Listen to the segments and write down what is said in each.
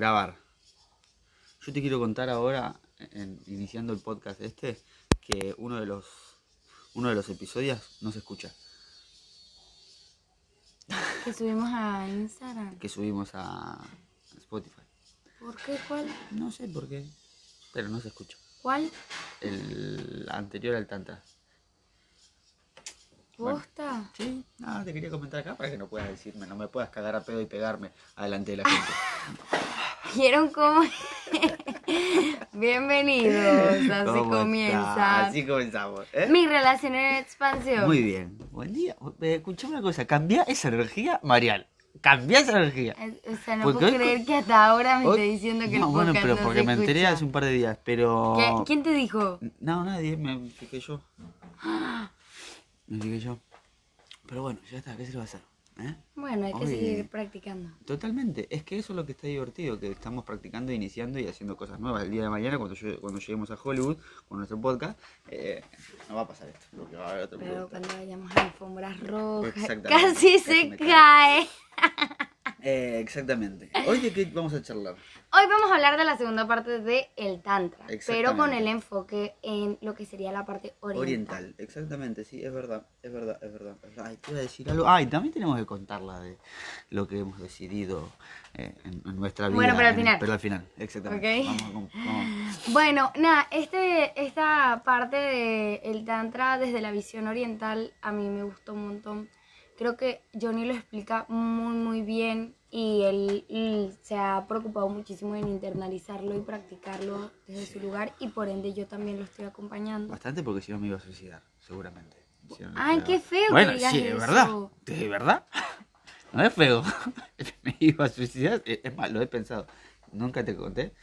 Grabar. Yo te quiero contar ahora, en- iniciando el podcast este, que uno de los uno de los episodios no se escucha, Que subimos a Instagram. que subimos a Spotify. ¿Por qué? ¿Cuál? No sé por qué, pero no se escucha. ¿Cuál? El anterior al Tantra. Bueno. ¿Posta? Sí, nada, te quería comentar acá para que no puedas decirme, no me puedas cagar a pedo y pegarme adelante de la gente. ¿Vieron cómo? Bienvenidos. Así ¿Cómo está? comienza. Así comenzamos. ¿eh? Mi relación en expansión. Muy bien. Buen día. Eh, Escuchame una cosa. Cambia esa energía, Marial. Cambia esa energía. O sea, no Porque puedo hoy- creer que hasta ahora me Hoy- esté diciendo que no, el bueno, pero no porque se me enteré escucha. hace un par de días, pero... ¿Qué? ¿Quién te dijo? No, nadie, me fijé yo. Me fijé yo. Pero bueno, ya está, ¿qué se le va a hacer? ¿Eh? Bueno, hay que Oye. seguir practicando. Totalmente, es que eso es lo que está divertido, que estamos practicando, iniciando y haciendo cosas nuevas. El día de mañana, cuando, yo- cuando lleguemos a Hollywood con nuestro podcast, eh, no va a pasar esto, porque va a haber otro Pero cuando vayamos a alfombras rojas, casi se cae. Eh, exactamente. Hoy de qué vamos a charlar. Hoy vamos a hablar de la segunda parte de el Tantra, pero con el enfoque en lo que sería la parte oriental. Oriental, exactamente, sí, es verdad, es verdad, es verdad. es verdad. Ay, te iba a decir algo. Ay, también tenemos que contarla de lo que hemos decidido eh, en, en nuestra vida. Bueno, pero al en- final. Pero al final, exactamente. Ok. Vamos, a- vamos. Bueno, nada, este, esta parte de el Tantra desde la visión oriental a mí me gustó un montón. Creo que Johnny lo explica muy, muy bien y él, él se ha preocupado muchísimo en internalizarlo y practicarlo desde su lugar y por ende yo también lo estoy acompañando. Bastante porque si no me iba a suicidar, seguramente. Si no, Ay, qué feo que Bueno, digas sí, eso. verdad. ¿De verdad? No es feo. me iba a suicidar. Es más, lo he pensado. Nunca te conté.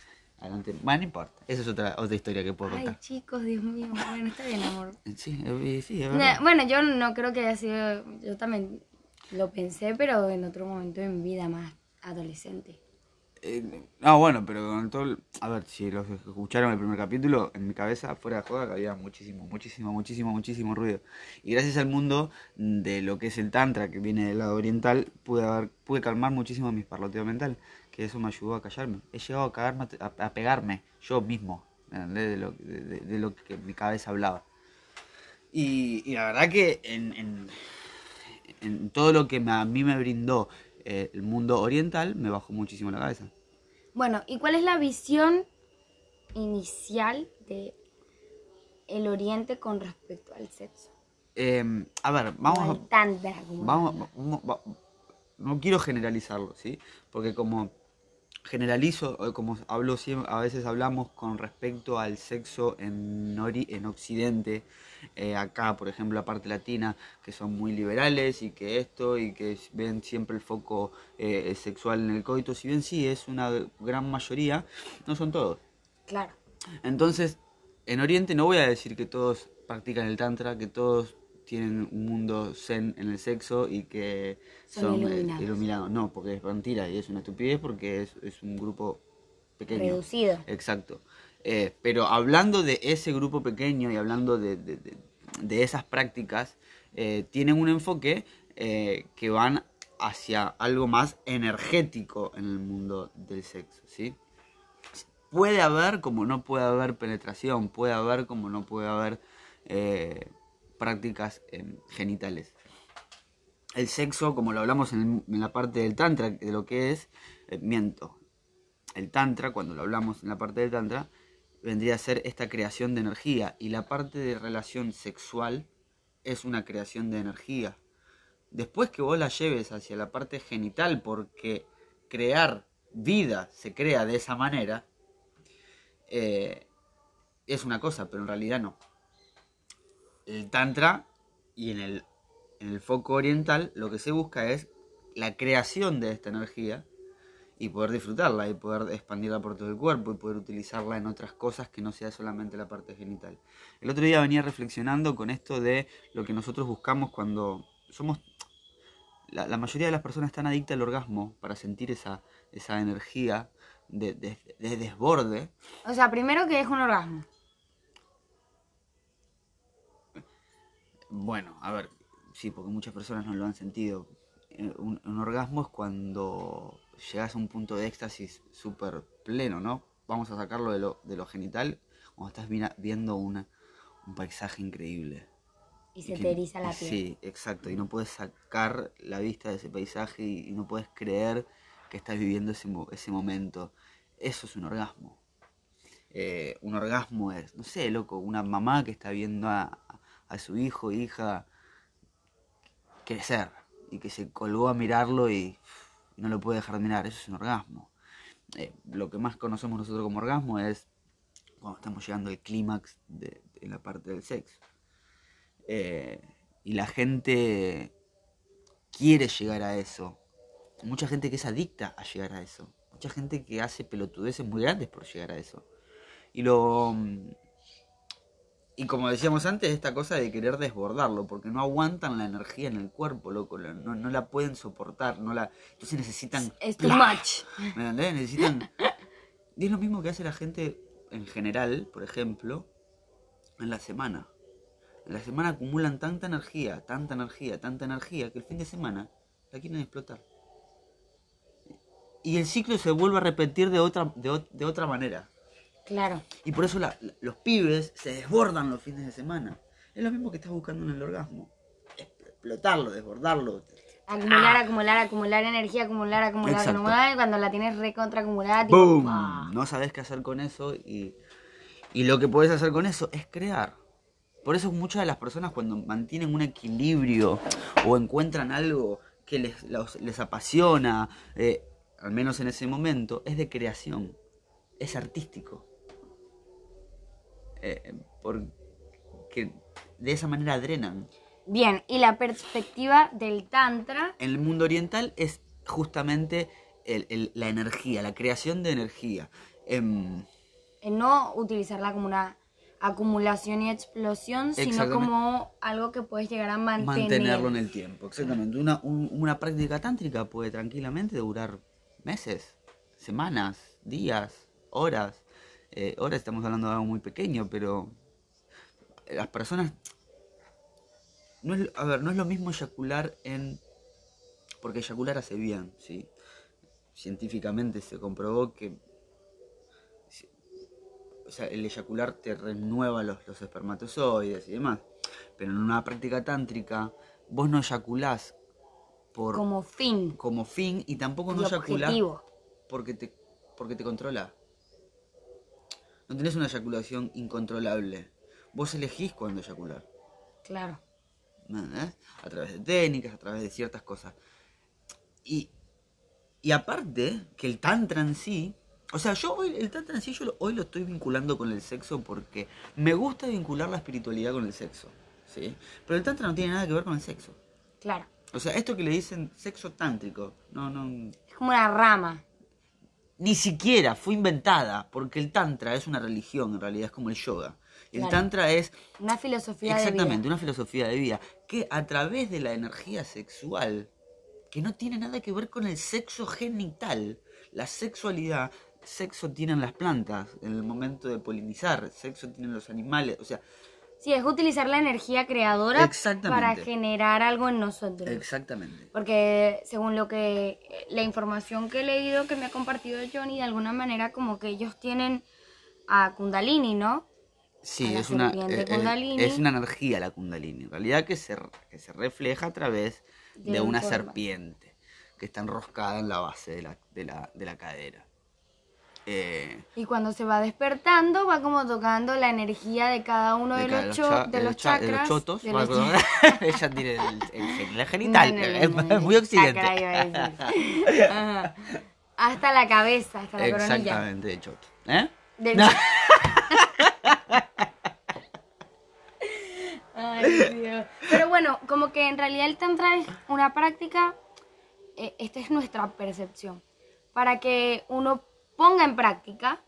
Adelante. Bueno, no importa. Esa es otra, otra historia que puedo Ay, contar. chicos, Dios mío. Bueno, está bien, amor. Sí, eh, sí, es verdad. bueno, yo no creo que haya sido. Yo también lo pensé, pero en otro momento de mi vida más adolescente. Eh, no, bueno, pero con todo. A ver, si los escucharon el primer capítulo, en mi cabeza, fuera de joda, había muchísimo, muchísimo, muchísimo, muchísimo ruido. Y gracias al mundo de lo que es el Tantra, que viene del lado oriental, pude, haber, pude calmar muchísimo mis parloteo mental. Que eso me ayudó a callarme. He llegado a, cagarme, a, a pegarme yo mismo. De lo, de, de- de lo que mi cabeza hablaba. Y, y la verdad que en, en, en todo lo que me- a mí me brindó eh, el mundo oriental, me bajó muchísimo la cabeza. Bueno, ¿y cuál es la visión inicial de el Oriente con respecto al sexo? Eh, a ver, vamos a, Tantra, vamos, vamos- va- no quiero generalizarlo, ¿sí? Porque como generalizo, o como hablo a veces hablamos con respecto al sexo en, ori- en Occidente, eh, acá, por ejemplo, la parte latina, que son muy liberales y que esto, y que ven siempre el foco eh, sexual en el coito, si bien sí es una gran mayoría, no son todos. Claro. Entonces, en Oriente no voy a decir que todos practican el Tantra, que todos tienen un mundo zen en el sexo y que Son son, eh, iluminados. iluminados. No, porque es mentira y es una estupidez porque es, es un grupo pequeño. Reducido. Exacto. Eh, pero hablando de ese grupo pequeño y hablando de, de- de- de esas prácticas, eh, tienen un enfoque eh, que van hacia algo más energético en el mundo del sexo, ¿sí? Puede haber como no puede haber penetración, puede haber como no puede haber prácticas eh, genitales. El sexo, como lo hablamos en, en la parte del tantra, de lo que es, eh, miento, el tantra, cuando lo hablamos en la parte del tantra, vendría a ser esta creación de energía y la parte de relación sexual es una creación de energía. Después que vos la lleves hacia la parte genital, porque crear vida se crea de esa manera, eh, es una cosa, pero en realidad no. El tantra y en el, en el foco oriental lo que se busca es la creación de esta energía y poder disfrutarla y poder expandirla por todo el cuerpo y poder utilizarla en otras cosas que no sea solamente la parte genital. El otro día venía reflexionando con esto de lo que nosotros buscamos cuando somos... La, mayoría de las personas están adictas al orgasmo para sentir esa, esa energía de- de desborde. O sea, primero que es un orgasmo. Bueno, a ver, sí, porque muchas personas no lo han sentido. Eh, Un, un orgasmo es cuando llegas a un punto de éxtasis súper pleno, ¿no? Vamos a sacarlo de lo, de lo genital, cuando estás viendo una, un paisaje increíble. Y se que- te eriza la piel. Sí, exacto. Y no puedes sacar la vista de ese paisaje y, y no puedes creer que estás viviendo ese, ese momento. Eso es un orgasmo. Eh, un orgasmo es, no sé, loco, una mamá que está viendo a, a su hijo, hija, crecer y que se colgó a mirarlo y, no lo puede dejar de mirar. Eso es un orgasmo. Eh, lo que más conocemos nosotros como orgasmo es cuando estamos llegando al clímax de, de la parte del sexo. Eh, y la gente quiere llegar a eso. Mucha gente que es adicta a llegar a eso. Mucha gente que hace pelotudeces muy grandes por llegar a eso. Y lo. Y como decíamos antes, esta cosa de querer desbordarlo, porque no aguantan la energía en el cuerpo, loco, no, no la pueden soportar, no la, entonces necesitan... Es too much. ¿Me entendés? Necesitan... Y es lo mismo que hace la gente en general, por ejemplo, en la semana. En la semana acumulan tanta energía, tanta energía, tanta energía, que el fin de semana la quieren explotar. Y el ciclo se vuelve a repetir de otra, de, de otra manera. Claro. Y por eso la- la- los pibes se desbordan los fines de semana. Es lo mismo que estás buscando en el orgasmo. Explotarlo, desbordarlo. Acumular, acumular, acumular energía, acumular, acumular, Exacto. acumular. Y cuando la tienes recontra acumulada, tipo. No sabes qué hacer con eso y, y lo que puedes hacer con eso es crear. Por eso muchas de las personas cuando mantienen un equilibrio o encuentran algo que les, los- les apasiona, eh, al menos en ese momento, es de creación, es artístico. Eh, porque de esa manera drenan. Bien, y la perspectiva del Tantra, En el mundo oriental es justamente el- el- la energía, la creación de energía. Em, en no utilizarla como una acumulación y explosión, sino como algo que puedes llegar a mantener. mantenerlo en el tiempo. Exactamente. Una, un- una práctica tántrica puede tranquilamente durar meses, semanas, días, horas. Eh, horas estamos hablando de algo muy pequeño, pero las personas... No es, a ver, no es lo mismo eyacular en... Porque eyacular hace bien, ¿sí? Científicamente se comprobó que o sea, el eyacular te renueva los, los espermatozoides y demás. Pero en una práctica tántrica, vos no eyaculás por, como, como fin fin y tampoco no eyaculás porque te, porque te controla. No tenés una eyaculación incontrolable. Vos elegís cuándo eyacular. Claro. ¿me entendés? A través de técnicas, a través de ciertas cosas. Y, y aparte, que el tantra en sí, o sea, yo hoy, el tantra en sí, yo lo- hoy lo estoy vinculando con el sexo porque me gusta vincular la espiritualidad con el sexo, ¿sí? Pero el tantra no tiene nada que ver con el sexo. Claro. O sea, esto que le dicen sexo tántrico, no, no, Es como una rama. Ni siquiera fue inventada, porque el tantra es una religión, en realidad es como el yoga. El Claro. tantra es Una filosofía Exactamente, de vida. una filosofía de vida que a través de la energía sexual, que no tiene nada que ver con el sexo genital, la sexualidad, sexo tienen las plantas en el momento de polinizar, sexo tienen los animales, o sea, Sí, es utilizar la energía creadora para generar algo en nosotros. exactamente. Porque según lo que la información que he leído que me ha compartido Johnny, de alguna manera como que ellos tienen a Kundalini, ¿no? Sí, es una, eh, eh, Kundalini. es una energía la kundalini, en realidad que se, que se refleja a través de, De un una forma. serpiente que está enroscada en la base de la, de la, de la cadera. Eh, Y cuando se va despertando va como tocando la energía de cada uno de, cada- los, cho- cha- de de los cha- chakras. de los chotos. de los. Ella tiene el, el la genital. No, no, no, es, muy occidente. chakra iba a decir. Ajá. Hasta la cabeza, hasta la coronilla. Exactamente, de choto. ¿Eh? No. Ay, Dios. Pero bueno, como que en realidad el tantra es una práctica, eh, esta es nuestra percepción, para que uno ponga en práctica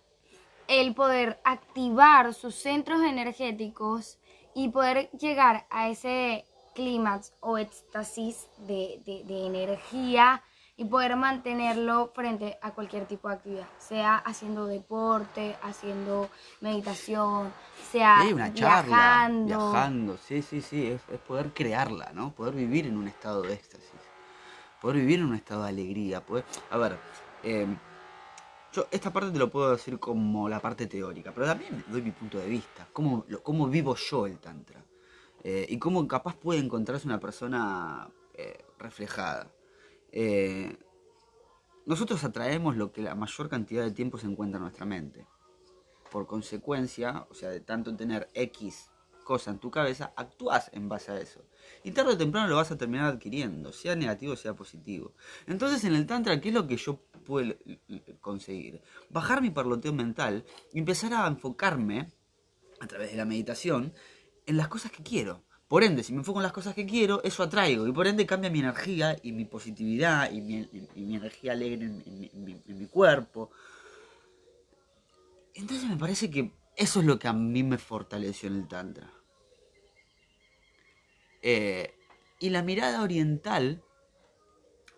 el poder activar sus centros energéticos y poder llegar a ese clímax o éxtasis de, de- de energía y poder mantenerlo frente a cualquier tipo de actividad, sea haciendo deporte, haciendo meditación, sea Hay una charla, viajando. viajando, sí, sí, sí, es, es poder crearla, ¿no? Poder vivir en un estado de éxtasis. poder vivir en un estado de alegría. Poder... A ver, eh, yo esta parte te lo puedo decir como la parte teórica, pero también doy mi punto de vista, cómo, cómo vivo yo el tantra. Eh, y cómo capaz puede encontrarse una persona eh, reflejada. Eh, nosotros atraemos lo que la mayor cantidad de tiempo se encuentra en nuestra mente. Por consecuencia, o sea, de tanto tener X cosa en tu cabeza, actúas en base a eso. Y tarde o temprano lo vas a terminar adquiriendo, sea negativo sea positivo. Entonces en el Tantra, ¿qué es lo que yo puedo conseguir? Bajar mi parloteo mental y empezar a enfocarme, a través de la meditación, en las cosas que quiero. Por ende, si me enfoco en las cosas que quiero, eso atraigo. Y por ende cambia mi energía y mi positividad y mi, energía alegre en, en en mi cuerpo. Entonces me parece que eso es lo que a mí me fortaleció en el Tantra. Eh, y la mirada oriental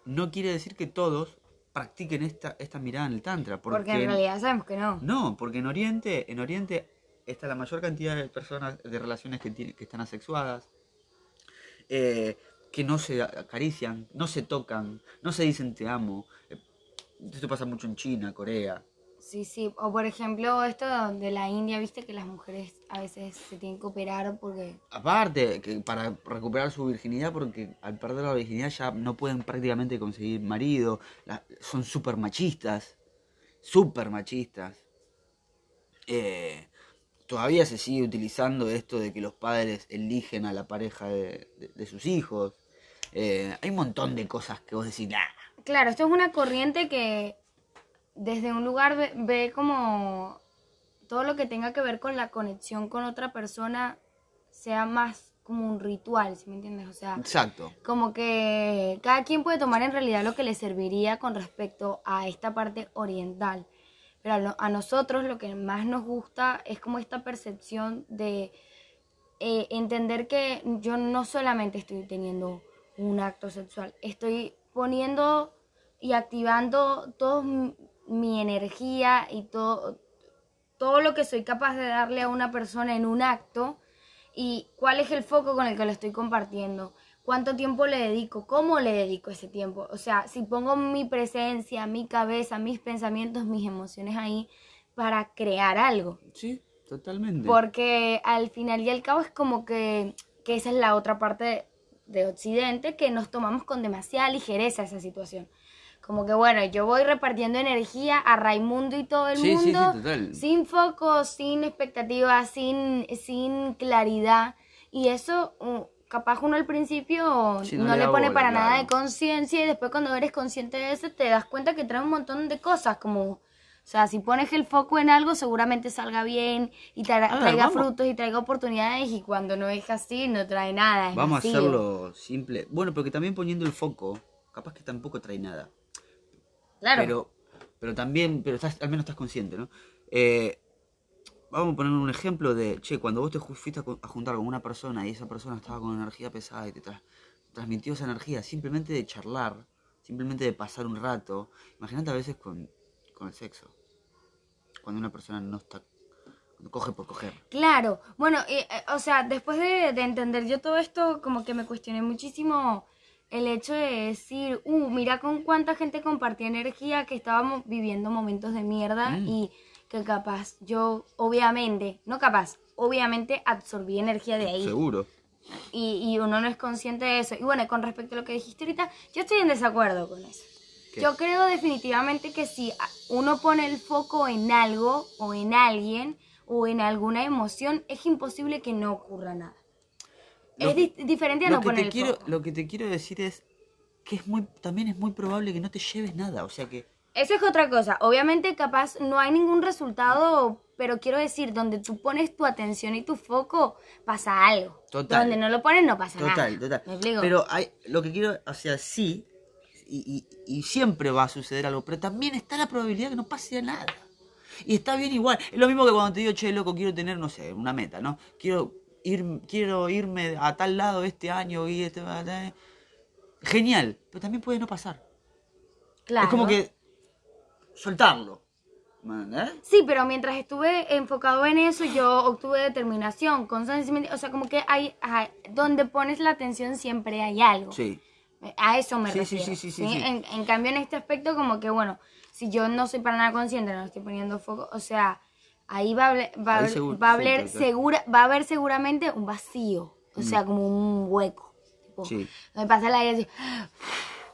no quiere decir que todos practiquen esta, esta mirada en el Tantra. Porque, Porque en realidad sabemos que no. no, porque en Oriente, en Oriente está la mayor cantidad de personas, de relaciones que, tienen, que están asexuadas, eh, que no se acarician, no se tocan, no se dicen te amo. Eh, Esto pasa mucho en China, Corea. Sí, sí. O por ejemplo, esto de la India, viste que las mujeres a veces se tienen que operar porque... Aparte, que para recuperar su virginidad, porque al perder la virginidad ya no pueden prácticamente conseguir marido, la- son súper machistas, súper machistas. Eh, todavía se sigue utilizando esto de que los padres eligen a la pareja de, de- de sus hijos. Eh, hay un montón de cosas que vos decís, nah, Claro, esto es una corriente que desde un lugar ve, ve como todo lo que tenga que ver con la conexión con otra persona sea más como un ritual, ¿sí me entiendes? O sea, exacto. como que cada quien puede tomar en realidad lo que le serviría con respecto a esta parte oriental. Pero a, lo- a nosotros lo que más nos gusta es como esta percepción de eh, entender que yo no solamente estoy teniendo un acto sexual, estoy poniendo y activando toda mi energía y todo, todo lo que soy capaz de darle a una persona en un acto y cuál es el foco con el que lo estoy compartiendo, cuánto tiempo le dedico, cómo le dedico ese tiempo. O sea, si pongo mi presencia, mi cabeza, mis pensamientos, mis emociones ahí para crear algo. Sí, totalmente. Porque al final y al cabo es como que, que esa es la otra parte de, de Occidente, que nos tomamos con demasiada ligereza esa situación. Como que bueno, yo voy repartiendo energía a Raimundo y todo el Sí, sí, sí, mundo total. sin foco, sin expectativas, sin, sin claridad. Y eso, uh, capaz uno al principio Sí, no, no le le pone bola, para nada claro. de conciencia y después cuando eres consciente de eso te das cuenta que trae un montón de cosas como... O sea, si pones el foco en algo, seguramente salga bien y tra- A ver, traiga vamos. frutos y traiga oportunidades. Y cuando no es así, no trae nada. Vamos a vacío. hacerlo simple. Bueno, porque también poniendo el foco, capaz que tampoco trae nada. Claro. Pero, pero también, pero estás, al menos estás consciente, ¿no? Eh, vamos a poner un ejemplo de, che, cuando vos te fuiste a, juntar con una persona y esa persona estaba con energía pesada y te tra- transmitió esa energía, simplemente de charlar, simplemente de pasar un rato. Imagínate a veces con, con el sexo. Cuando una persona no está, coge por coger. Claro, bueno, eh, eh, o sea, después de, de entender yo todo esto, como que me cuestioné muchísimo el hecho de decir, uh, mira con cuánta gente compartía energía que estábamos viviendo momentos de mierda Mm. y que capaz yo, obviamente, no capaz, obviamente absorbí energía de ahí Seguro. y, y uno no es consciente de eso. Y bueno, con respecto a lo que dijiste ahorita, yo estoy en desacuerdo con eso. ¿Qué? Yo creo definitivamente que si uno pone el foco en algo o en alguien o en alguna emoción, es imposible que no ocurra nada. Es di- diferente a lo no que poner te el quiero, foco. Lo que te quiero decir es que es muy, también es muy probable que no te lleves nada. O sea que Eso es otra cosa. Obviamente, capaz no hay ningún resultado, pero quiero decir, donde tú pones tu atención y tu foco, pasa algo. Total. Donde no lo pones, no pasa nada. Total, total. Pero hay, lo que quiero, o sea, sí, y, y- y siempre va a suceder algo, pero también está la probabilidad que no pase nada. Y está bien igual. Es lo mismo que cuando te digo, che, loco, quiero tener, no sé, una meta, ¿no? Quiero, ir, quiero irme a tal lado este año y este... Genial, pero también puede no pasar. Claro. Es como que soltarlo. ¿eh? Sí, pero mientras estuve enfocado en eso, yo obtuve determinación, constancia, o sea, como que hay, hay- donde pones la atención siempre hay algo. Sí. A eso me Sí, sí, refiero. sí, sí, sí, sí. En, en cambio, en este aspecto, como que, bueno, si yo no soy para nada consciente, no estoy poniendo foco, o sea, ahí va a, haber- va a, Ahí haber- seguro- va a haber segura, va a haber seguramente un vacío, o sea, como un hueco. Tipo, Sí. Me pasa el aire así,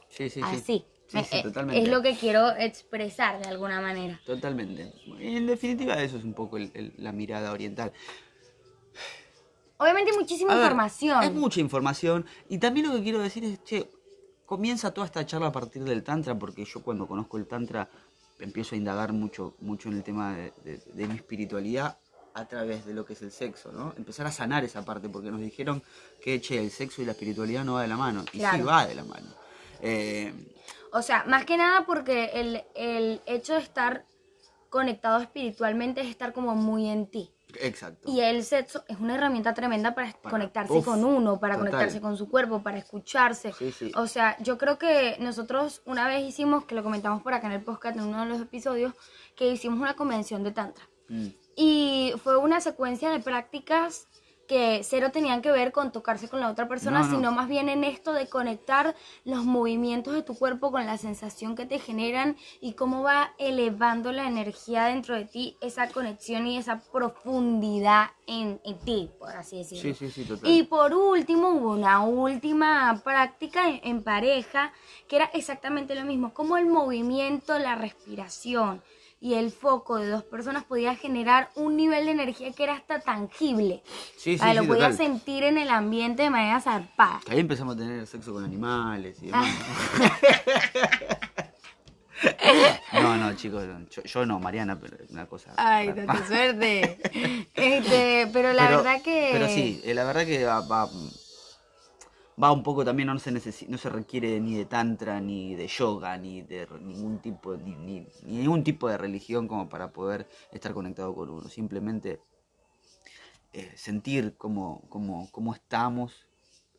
Sí, sí, sí. así. Sí, Eh, sí, totalmente. Es lo que quiero expresar de alguna manera. Totalmente. En definitiva, eso es un poco el- el- la mirada oriental. Obviamente muchísima ver, información. Es mucha información. Y también lo que quiero decir es, che, comienza toda esta charla a partir del Tantra, porque yo cuando conozco el Tantra empiezo a indagar mucho, mucho en el tema de, de- de mi espiritualidad a través de lo que es el sexo, ¿no? Empezar a sanar esa parte, porque nos dijeron que, che, el sexo y la espiritualidad no va de la mano. Y sí va de la mano. Eh, O sea, más que nada porque el, el hecho de estar conectado espiritualmente es estar como muy en ti. Exacto. Y el sexo es una herramienta tremenda para, Para- conectarse uf, con uno, para total. conectarse con su cuerpo, para escucharse. Sí, sí. O sea, yo creo que nosotros una vez hicimos, que lo comentamos por acá en el podcast, en uno de los episodios, que hicimos una convención de Tantra. Mm, Y fue una secuencia de prácticas que cero tenían que ver con tocarse con la otra persona, No, no. sino más bien en esto de conectar los movimientos de tu cuerpo con la sensación que te generan y cómo va elevando la energía dentro de ti, esa conexión y esa profundidad en, en ti, por así decirlo. Sí, sí, sí, total. Y por último, hubo una última práctica en, en pareja que era exactamente lo mismo, como el movimiento, la respiración y el foco de dos personas podía generar un nivel de energía que era hasta tangible. Sí, sí, lo sí, podías total. sentir en el ambiente de manera zarpada. Ahí empezamos a tener sexo con animales y demás. No, no, chicos, yo, yo no, Mariana, pero es una cosa. Ay, tanta suerte. Este, pero la Pero- verdad que... Pero sí, eh, la verdad que va, va, va un poco también, no se, no se requiere ni de tantra, ni de yoga, ni de ningún tipo, ni, ni- ni ningún tipo de religión como para poder estar conectado con uno. Simplemente eh, sentir cómo, cómo, cómo estamos,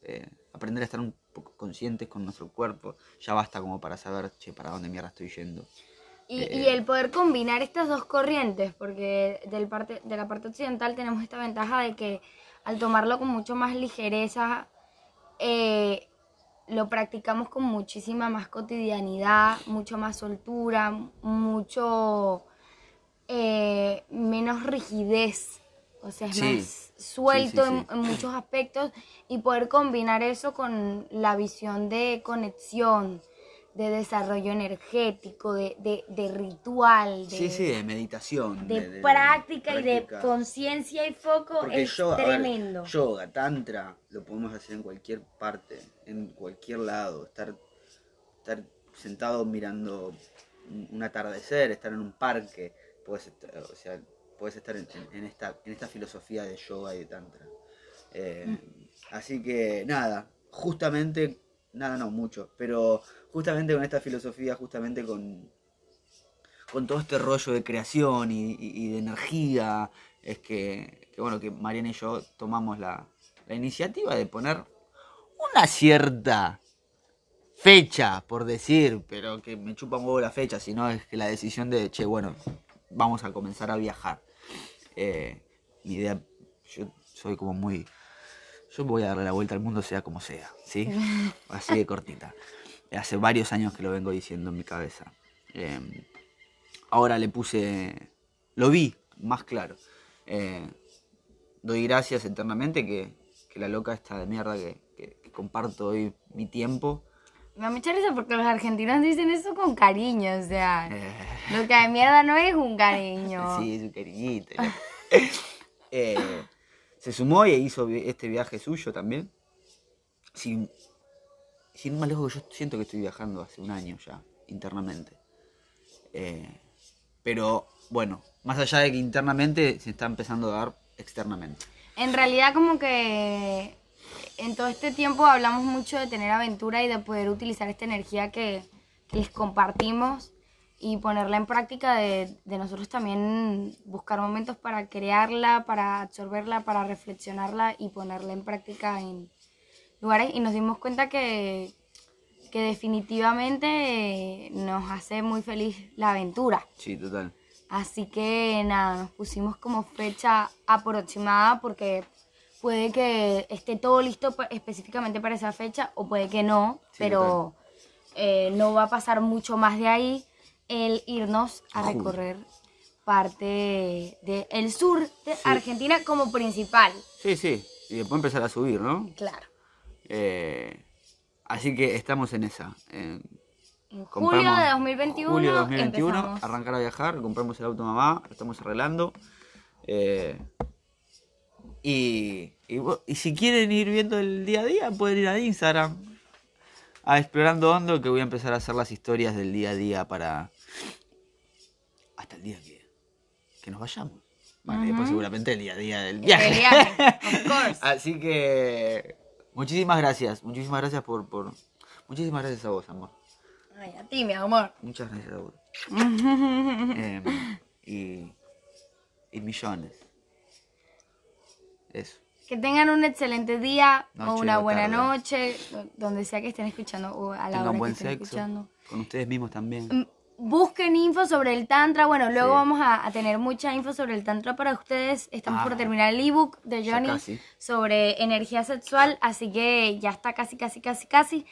eh, aprender a estar un poco conscientes con nuestro cuerpo. Ya basta como para saber, che, para dónde mierda estoy yendo. Y, Eh, y el poder combinar estas dos corrientes, porque del parte, de la parte occidental tenemos esta ventaja de que al tomarlo con mucho más ligereza, eh, lo practicamos con muchísima más cotidianidad, mucho más soltura, mucho eh, menos rigidez. O sea, es Sí, más suelto sí, sí, en- En, muchos aspectos y poder combinar eso con la visión de conexión, de desarrollo energético, de, de, de ritual, de, Sí, sí, de meditación. de práctica y de conciencia y foco Porque es yoga, a ver, tremendo. yoga, tantra, lo podemos hacer en cualquier parte, en cualquier lado. Estar, estar sentado mirando un, atardecer, estar en un parque, puedes estar, o sea, puedes estar en esta, en esta filosofía de yoga y de tantra. Eh, Mm. Así que nada, justamente, nada no mucho, pero justamente con esta filosofía, justamente con, con todo este rollo de creación y de energía, es que, que, bueno, que Mariana y yo tomamos la, la iniciativa de poner una cierta fecha, por decir, pero que me chupa un huevo la fecha, sino es que la decisión de, che, bueno, vamos a comenzar a viajar. Eh, mi idea, yo soy como muy... Yo voy a darle la vuelta al mundo sea como sea, ¿sí? Así de cortita. Hace varios años que lo vengo diciendo en mi cabeza. Eh, ahora le puse... Lo vi más claro. Eh, doy gracias eternamente que, que la loca esta de mierda que, que- que comparto hoy mi tiempo. Me da mucha risa porque los argentinos dicen eso con cariño, o sea, Eh, lo que de mierda no es un cariño. Sí, su cariñito. Eh, se sumó y hizo este viaje suyo también. Sin, sin más lejos, yo siento que estoy viajando hace un año ya, internamente. Eh, pero bueno, más allá de que internamente se está empezando a dar externamente. En realidad como que en todo este tiempo hablamos mucho de tener aventura y de poder utilizar esta energía que, que les compartimos y ponerla en práctica de, de nosotros también buscar momentos para crearla, para absorberla, para reflexionarla y ponerla en práctica en lugares y nos dimos cuenta que, que definitivamente nos hace muy feliz la aventura. Sí, total. Así que nada, nos pusimos como fecha aproximada porque puede que esté todo listo específicamente para esa fecha o puede que no, Sí, pero eh, no va a pasar mucho más de ahí el irnos a recorrer parte del sur de Sí. Argentina como principal. Sí, sí. Y después empezar a subir, ¿no? Claro. Eh, así que estamos en esa. Eh, En julio de 2021, Julio de 2021, empezamos. arrancar a viajar, compramos el auto mamá, lo estamos arreglando. Eh, y, y, y si quieren ir viendo el día a día, pueden ir a Instagram. A Explorando Hondo, que voy a empezar a hacer las historias del día a día para. Hasta el día que, que nos vayamos. Bueno, y después Ujú. seguramente el día día del El viaje. viaje, of course. Así que. Muchísimas gracias. Muchísimas gracias por. por muchísimas gracias a vos, amor. Ay, a ti, mi amor. Muchas gracias a vos. Em, y, y millones. Eso. Que tengan un excelente día o una buena tarde. noche, donde sea que estén escuchando o a la Tengan hora que estén sexo. escuchando. Con ustedes mismos también. Busquen info sobre el Tantra. Bueno, luego Sí. vamos a, a tener mucha info sobre el Tantra para ustedes. Estamos por Ah. terminar el ebook de Johnny sobre energía sexual, así que ya está casi, casi, casi, casi.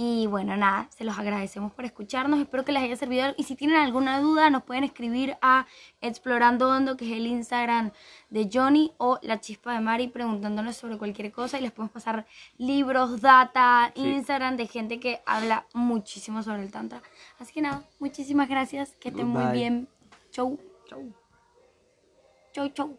Y bueno, nada, se los agradecemos por escucharnos. Espero que les haya servido. Y si tienen alguna duda, nos pueden escribir a Explorando Hondo, que es el Instagram de Johnny, o La Chispa de Mari, preguntándonos sobre cualquier cosa. Y les podemos pasar libros, data, Sí. Instagram de gente que habla muchísimo sobre el Tantra. Así que nada, muchísimas gracias. Que estén muy bien. Chau. Chau. Chau, chau.